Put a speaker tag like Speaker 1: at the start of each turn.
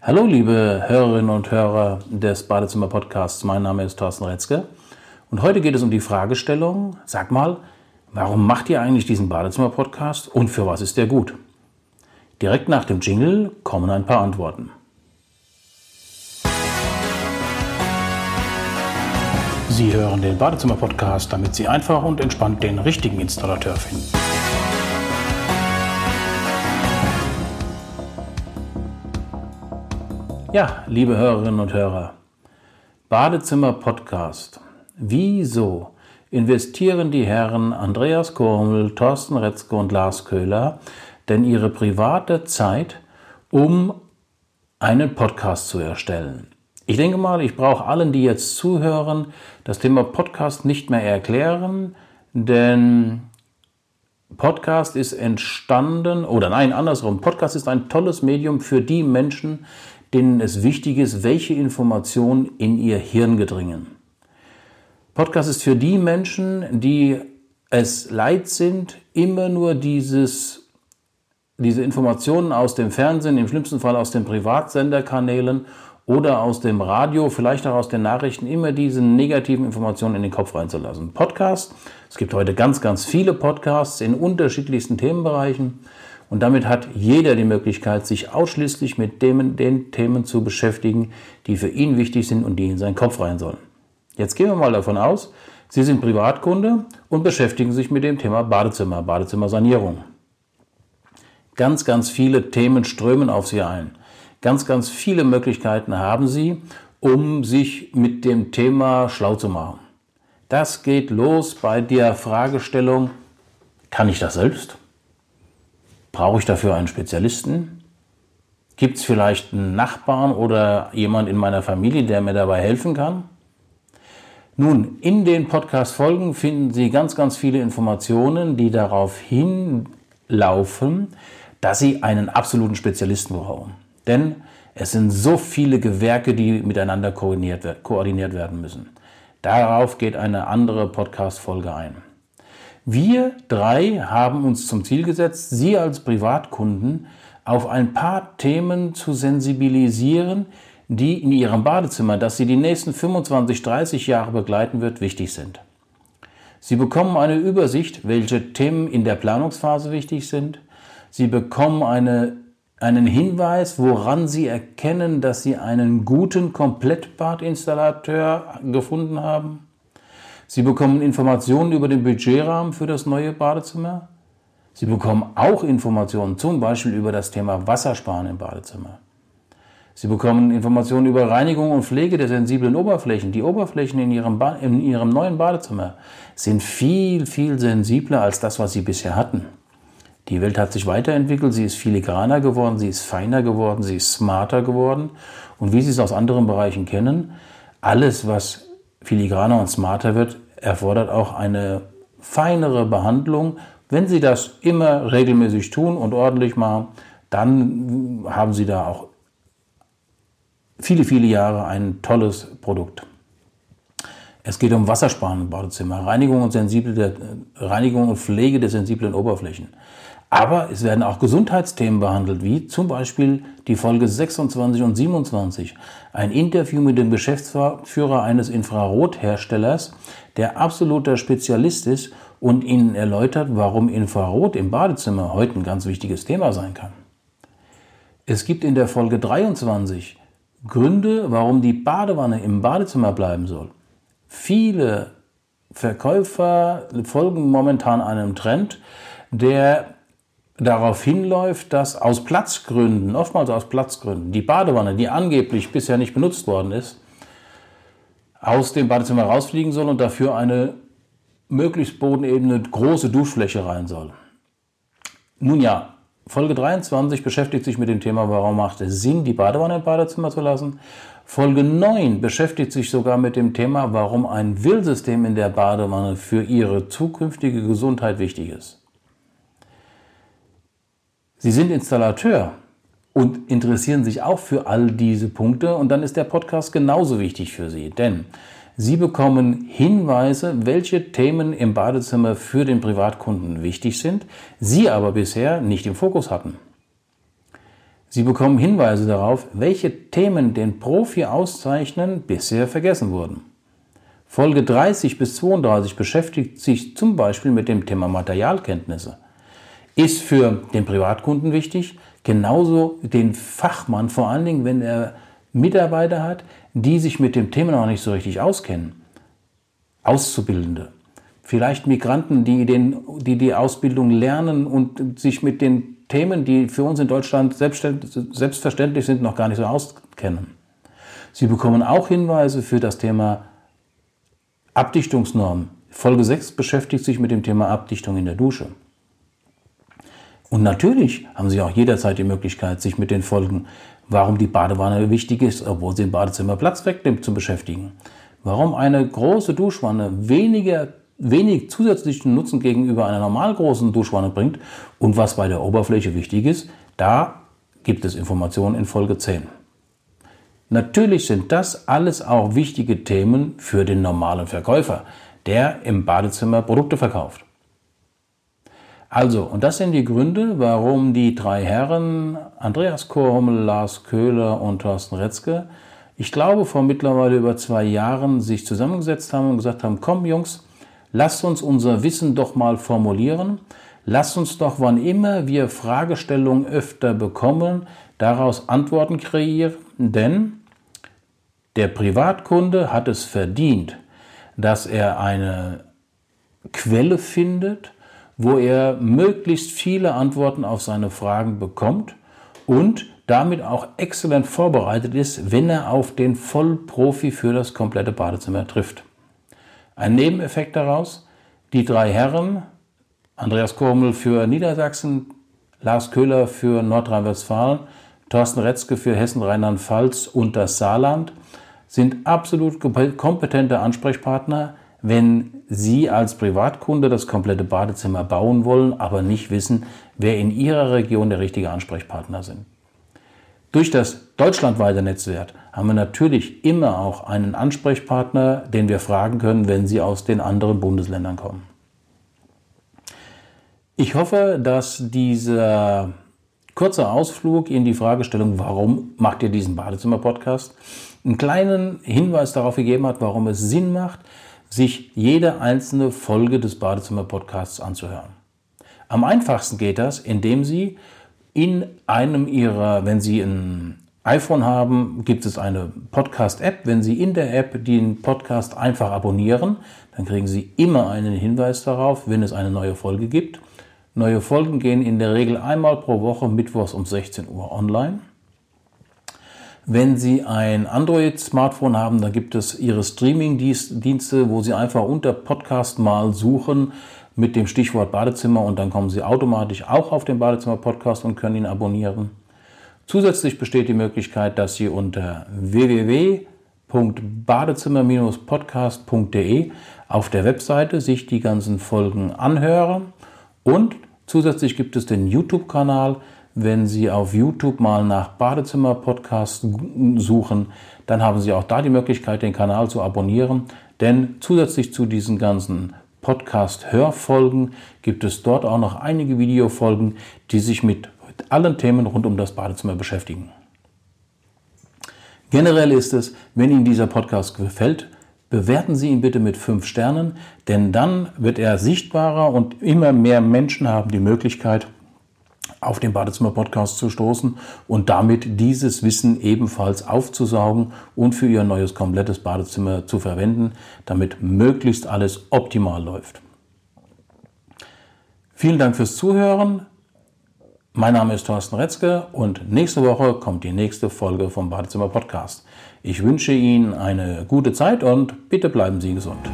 Speaker 1: Hallo, liebe Hörerinnen und Hörer des Badezimmer Podcasts. Mein Name ist Thorsten Retzke und heute geht es um die Fragestellung: Sag mal, warum macht ihr eigentlich diesen Badezimmer Podcast und für was ist der gut? Direkt nach dem Jingle kommen ein paar Antworten. Sie hören den Badezimmer Podcast, damit Sie einfach und entspannt den richtigen Installateur finden. Ja, liebe Hörerinnen und Hörer, Badezimmer Podcast. Wieso investieren die Herren Andreas Kormel, Thorsten Retzke und Lars Köhler denn ihre private Zeit, um einen Podcast zu erstellen? Ich denke mal, ich brauche allen, die jetzt zuhören, das Thema Podcast nicht mehr erklären, denn Podcast ist entstanden, oder nein, andersrum, Podcast ist ein tolles Medium für die Menschen, denen es wichtig ist, welche Informationen in ihr Hirn gedringen. Podcast ist für die Menschen, die es leid sind, immer nur dieses, diese Informationen aus dem Fernsehen, im schlimmsten Fall aus den Privatsenderkanälen oder aus dem Radio, vielleicht auch aus den Nachrichten, immer diese negativen Informationen in den Kopf reinzulassen. Podcast, es gibt heute ganz, ganz viele Podcasts in unterschiedlichsten Themenbereichen. Und damit hat jeder die Möglichkeit, sich ausschließlich mit dem, den Themen zu beschäftigen, die für ihn wichtig sind und die in seinen Kopf rein sollen. Jetzt gehen wir mal davon aus, Sie sind Privatkunde und beschäftigen sich mit dem Thema Badezimmer, Badezimmersanierung. Ganz, ganz viele Themen strömen auf Sie ein. Ganz, ganz viele Möglichkeiten haben Sie, um sich mit dem Thema schlau zu machen. Das geht los bei der Fragestellung, kann ich das selbst? Brauche ich dafür einen Spezialisten? Gibt es vielleicht einen Nachbarn oder jemand in meiner Familie, der mir dabei helfen kann? Nun, in den Podcast-Folgen finden Sie ganz, ganz viele Informationen, die darauf hinlaufen, dass Sie einen absoluten Spezialisten brauchen. Denn es sind so viele Gewerke, die miteinander koordiniert, koordiniert werden müssen. Darauf geht eine andere Podcast-Folge ein. Wir drei haben uns zum Ziel gesetzt, Sie als Privatkunden auf ein paar Themen zu sensibilisieren, die in Ihrem Badezimmer, das Sie die nächsten 25, 30 Jahre begleiten wird, wichtig sind. Sie bekommen eine Übersicht, welche Themen in der Planungsphase wichtig sind. Sie bekommen eine, einen Hinweis, woran Sie erkennen, dass Sie einen guten Komplettbadinstallateur gefunden haben. Sie bekommen Informationen über den Budgetrahmen für das neue Badezimmer. Sie bekommen auch Informationen zum Beispiel über das Thema Wassersparen im Badezimmer. Sie bekommen Informationen über Reinigung und Pflege der sensiblen Oberflächen. Die Oberflächen in ihrem, in ihrem neuen Badezimmer sind viel, viel sensibler als das, was sie bisher hatten. Die Welt hat sich weiterentwickelt, sie ist filigraner geworden, sie ist feiner geworden, sie ist smarter geworden. Und wie Sie es aus anderen Bereichen kennen, alles, was filigraner und smarter wird, erfordert auch eine feinere Behandlung. Wenn Sie das immer regelmäßig tun und ordentlich machen, dann haben Sie da auch viele, viele Jahre ein tolles Produkt. Es geht um Wassersparen im Badezimmer, Reinigung und, sensible, Reinigung und Pflege der sensiblen Oberflächen. Aber es werden auch Gesundheitsthemen behandelt, wie zum Beispiel die Folge 26 und 27. Ein Interview mit dem Geschäftsführer eines Infrarotherstellers, der absoluter Spezialist ist und Ihnen erläutert, warum Infrarot im Badezimmer heute ein ganz wichtiges Thema sein kann. Es gibt in der Folge 23 Gründe, warum die Badewanne im Badezimmer bleiben soll. Viele Verkäufer folgen momentan einem Trend, der darauf hinläuft, dass aus Platzgründen, oftmals aus Platzgründen, die Badewanne, die angeblich bisher nicht benutzt worden ist, aus dem Badezimmer rausfliegen soll und dafür eine möglichst bodenebene große Duschfläche rein soll. Nun ja, Folge 23 beschäftigt sich mit dem Thema, warum macht es Sinn, die Badewanne im Badezimmer zu lassen. Folge 9 beschäftigt sich sogar mit dem Thema, warum ein Willsystem in der Badewanne für Ihre zukünftige Gesundheit wichtig ist. Sie sind Installateur und interessieren sich auch für all diese Punkte und dann ist der Podcast genauso wichtig für Sie, denn Sie bekommen Hinweise, welche Themen im Badezimmer für den Privatkunden wichtig sind, Sie aber bisher nicht im Fokus hatten. Sie bekommen Hinweise darauf, welche Themen den Profi auszeichnen, bisher vergessen wurden. Folge 30 bis 32 beschäftigt sich zum Beispiel mit dem Thema Materialkenntnisse. Ist für den Privatkunden wichtig, genauso den Fachmann, vor allen Dingen, wenn er Mitarbeiter hat, die sich mit dem Thema noch nicht so richtig auskennen. Auszubildende. Vielleicht Migranten, die, den, die die Ausbildung lernen und sich mit den Themen, die für uns in Deutschland selbstverständlich sind, noch gar nicht so auskennen. Sie bekommen auch Hinweise für das Thema Abdichtungsnormen. Folge 6 beschäftigt sich mit dem Thema Abdichtung in der Dusche. Und natürlich haben Sie auch jederzeit die Möglichkeit, sich mit den Folgen, warum die Badewanne wichtig ist, obwohl sie im Badezimmer Platz wegnimmt, zu beschäftigen. Warum eine große Duschwanne weniger wenig zusätzlichen Nutzen gegenüber einer normal großen Duschwanne bringt und was bei der Oberfläche wichtig ist, da gibt es Informationen in Folge 10. Natürlich sind das alles auch wichtige Themen für den normalen Verkäufer, der im Badezimmer Produkte verkauft. Also, und das sind die Gründe, warum die drei Herren, Andreas Korhummel, Lars Köhler und Thorsten Retzke, ich glaube vor mittlerweile über zwei Jahren sich zusammengesetzt haben und gesagt haben, komm Jungs, Lasst uns unser Wissen doch mal formulieren. Lasst uns doch, wann immer wir Fragestellungen öfter bekommen, daraus Antworten kreieren, denn der Privatkunde hat es verdient, dass er eine Quelle findet, wo er möglichst viele Antworten auf seine Fragen bekommt und damit auch exzellent vorbereitet ist, wenn er auf den Vollprofi für das komplette Badezimmer trifft. Ein Nebeneffekt daraus, die drei Herren, Andreas Kormel für Niedersachsen, Lars Köhler für Nordrhein-Westfalen, Thorsten Retzke für Hessen, Rheinland-Pfalz und das Saarland, sind absolut kompetente Ansprechpartner, wenn Sie als Privatkunde das komplette Badezimmer bauen wollen, aber nicht wissen, wer in Ihrer Region der richtige Ansprechpartner sind. Durch das deutschlandweite Netzwerk haben wir natürlich immer auch einen Ansprechpartner, den wir fragen können, wenn Sie aus den anderen Bundesländern kommen. Ich hoffe, dass dieser kurze Ausflug in die Fragestellung, warum macht ihr diesen Badezimmer-Podcast, einen kleinen Hinweis darauf gegeben hat, warum es Sinn macht, sich jede einzelne Folge des Badezimmer-Podcasts anzuhören. Am einfachsten geht das, indem Sie in einem Ihrer, wenn Sie ein iPhone haben, gibt es eine Podcast-App. Wenn Sie in der App den Podcast einfach abonnieren, dann kriegen Sie immer einen Hinweis darauf, wenn es eine neue Folge gibt. Neue Folgen gehen in der Regel einmal pro Woche mittwochs um 16 Uhr online. Wenn Sie ein Android-Smartphone haben, dann gibt es Ihre Streaming-Dienste, wo Sie einfach unter Podcast mal suchen mit dem Stichwort Badezimmer und dann kommen Sie automatisch auch auf den Badezimmer-Podcast und können ihn abonnieren. Zusätzlich besteht die Möglichkeit, dass Sie unter www.badezimmer-podcast.de auf der Webseite sich die ganzen Folgen anhören und zusätzlich gibt es den YouTube-Kanal. Wenn Sie auf YouTube mal nach Badezimmer-Podcast suchen, dann haben Sie auch da die Möglichkeit, den Kanal zu abonnieren. Denn zusätzlich zu diesen ganzen Podcast-Hörfolgen gibt es dort auch noch einige Videofolgen, die sich mit allen Themen rund um das Badezimmer beschäftigen. Generell ist es, wenn Ihnen dieser Podcast gefällt, bewerten Sie ihn bitte mit fünf Sternen, denn dann wird er sichtbarer und immer mehr Menschen haben die Möglichkeit, auf den Badezimmer-Podcast zu stoßen und damit dieses Wissen ebenfalls aufzusaugen und für ihr neues komplettes Badezimmer zu verwenden, damit möglichst alles optimal läuft. Vielen Dank fürs Zuhören. Mein Name ist Thorsten Retzke und nächste Woche kommt die nächste Folge vom Badezimmer Podcast. Ich wünsche Ihnen eine gute Zeit und bitte bleiben Sie gesund.